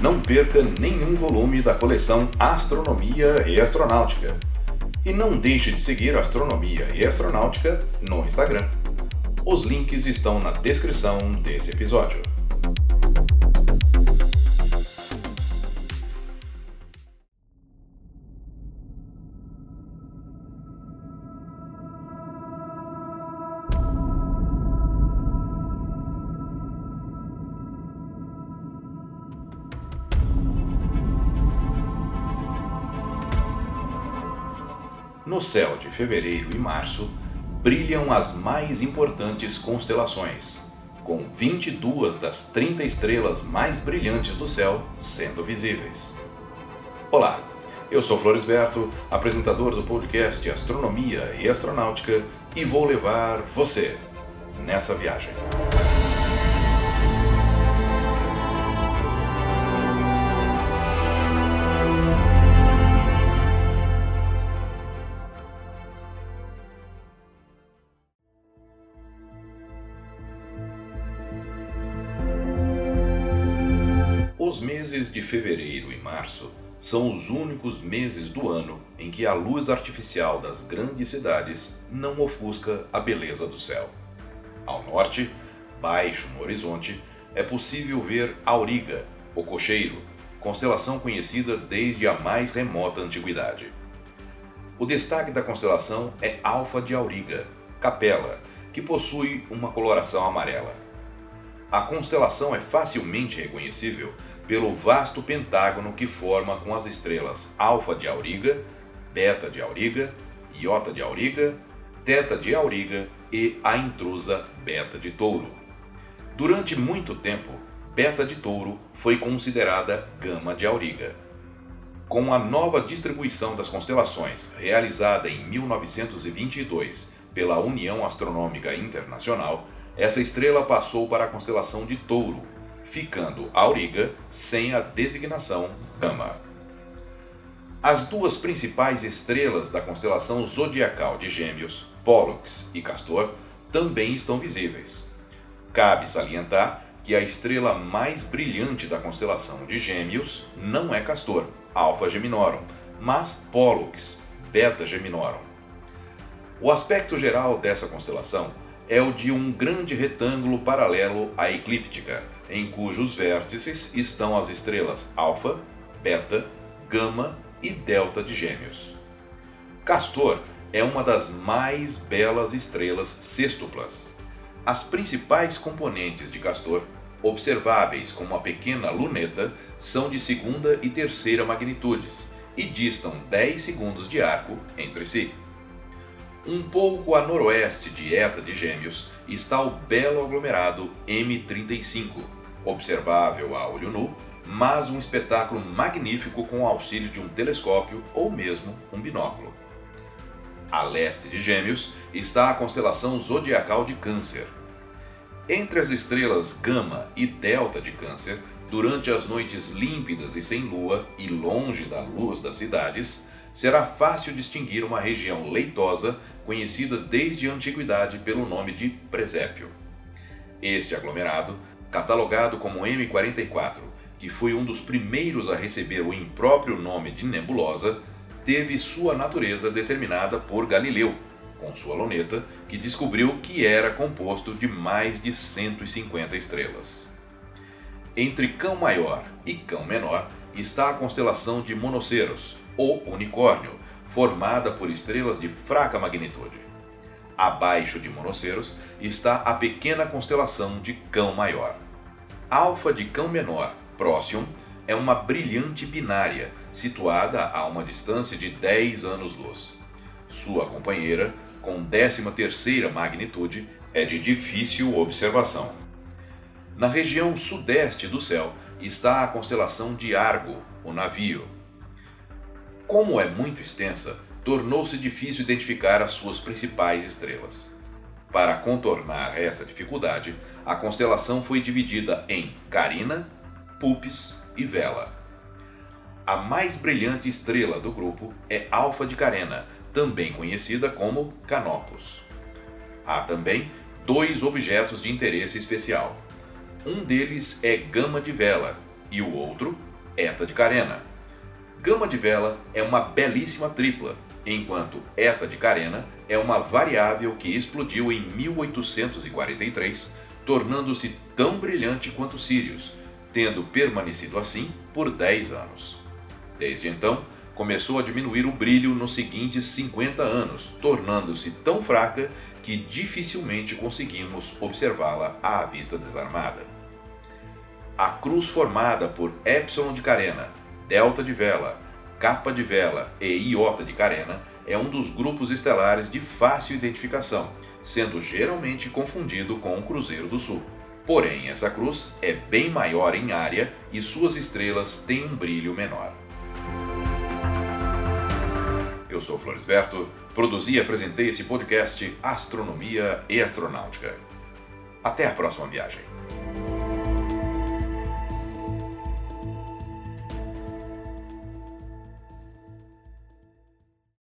Não perca nenhum volume da coleção Astronomia e Astronáutica. E não deixe de seguir Astronomia e Astronáutica no Instagram. Os links estão na descrição desse episódio. No céu de fevereiro e março brilham as mais importantes constelações, com 22 das 30 estrelas mais brilhantes do céu sendo visíveis. Olá, eu sou Floresberto, apresentador do podcast Astronomia e Astronáutica, e vou levar você nessa viagem. Meses de fevereiro e março são os únicos meses do ano em que a luz artificial das grandes cidades não ofusca a beleza do céu. Ao norte, baixo no horizonte, é possível ver Auriga, o cocheiro, constelação conhecida desde a mais remota antiguidade. O destaque da constelação é Alfa de Auriga, Capela, que possui uma coloração amarela. A constelação é facilmente reconhecível pelo vasto pentágono que forma com as estrelas Alfa de Auriga, Beta de Auriga, Iota de Auriga, Teta de Auriga e a intrusa Beta de Touro. Durante muito tempo, Beta de Touro foi considerada Gama de Auriga. Com a nova distribuição das constelações realizada em 1922 pela União Astronômica Internacional, essa estrela passou para a constelação de Touro, ficando Auriga sem a designação Gama. As duas principais estrelas da constelação zodiacal de Gêmeos, Pollux e Castor, também estão visíveis. Cabe salientar que a estrela mais brilhante da constelação de Gêmeos não é Castor, Alpha Geminorum, mas Pollux, Beta Geminorum. O aspecto geral dessa constelação é o de um grande retângulo paralelo à eclíptica, em cujos vértices estão as estrelas Alfa, Beta, Gama e Delta de Gêmeos. Castor é uma das mais belas estrelas sextuplas. As principais componentes de Castor, observáveis como a pequena luneta, são de segunda e terceira magnitudes e distam 10 segundos de arco entre si. Um pouco a noroeste de Eta de Gêmeos está o belo aglomerado M35, observável a olho nu, mas um espetáculo magnífico com o auxílio de um telescópio ou mesmo um binóculo. A leste de Gêmeos está a constelação zodiacal de Câncer. Entre as estrelas Gama e Delta de Câncer, durante as noites límpidas e sem lua e longe da luz das cidades, será fácil distinguir uma região leitosa conhecida desde a antiguidade pelo nome de presépio. Este aglomerado catalogado como M44, que foi um dos primeiros a receber o impróprio nome de nebulosa, teve sua natureza determinada por Galileu, com sua luneta, que descobriu que era composto de mais de 150 estrelas. Entre Cão Maior e Cão Menor está a constelação de Monoceros, ou Unicórnio, formada por estrelas de fraca magnitude. Abaixo de Monoceros está a pequena constelação de Cão Maior. Alfa de Cão Menor, Próximo, é uma brilhante binária situada a uma distância de 10 anos-luz. Sua companheira, com 13ª magnitude, é de difícil observação. Na região sudeste do céu está a constelação de Argo, o navio. Como é muito extensa, tornou-se difícil identificar as suas principais estrelas. Para contornar essa dificuldade, a constelação foi dividida em Carina, Pupis e Vela. A mais brilhante estrela do grupo é Alfa de Carena, também conhecida como Canopus. Há também dois objetos de interesse especial. Um deles é Gama de Vela e o outro Eta de Carena. Gama de vela é uma belíssima tripla, enquanto Eta de Carena é uma variável que explodiu em 1843, tornando-se tão brilhante quanto Sirius, tendo permanecido assim por 10 anos. Desde então, começou a diminuir o brilho nos seguintes 50 anos, tornando-se tão fraca que dificilmente conseguimos observá-la à vista desarmada. A cruz formada por Epsilon de Carena, Delta de Vela, Kappa de Vela e Iota de Carena é um dos grupos estelares de fácil identificação, sendo geralmente confundido com o Cruzeiro do Sul. Porém, essa cruz é bem maior em área e suas estrelas têm um brilho menor. Eu sou Floresberto, produzi e apresentei esse podcast Astronomia e Astronáutica. Até a próxima viagem.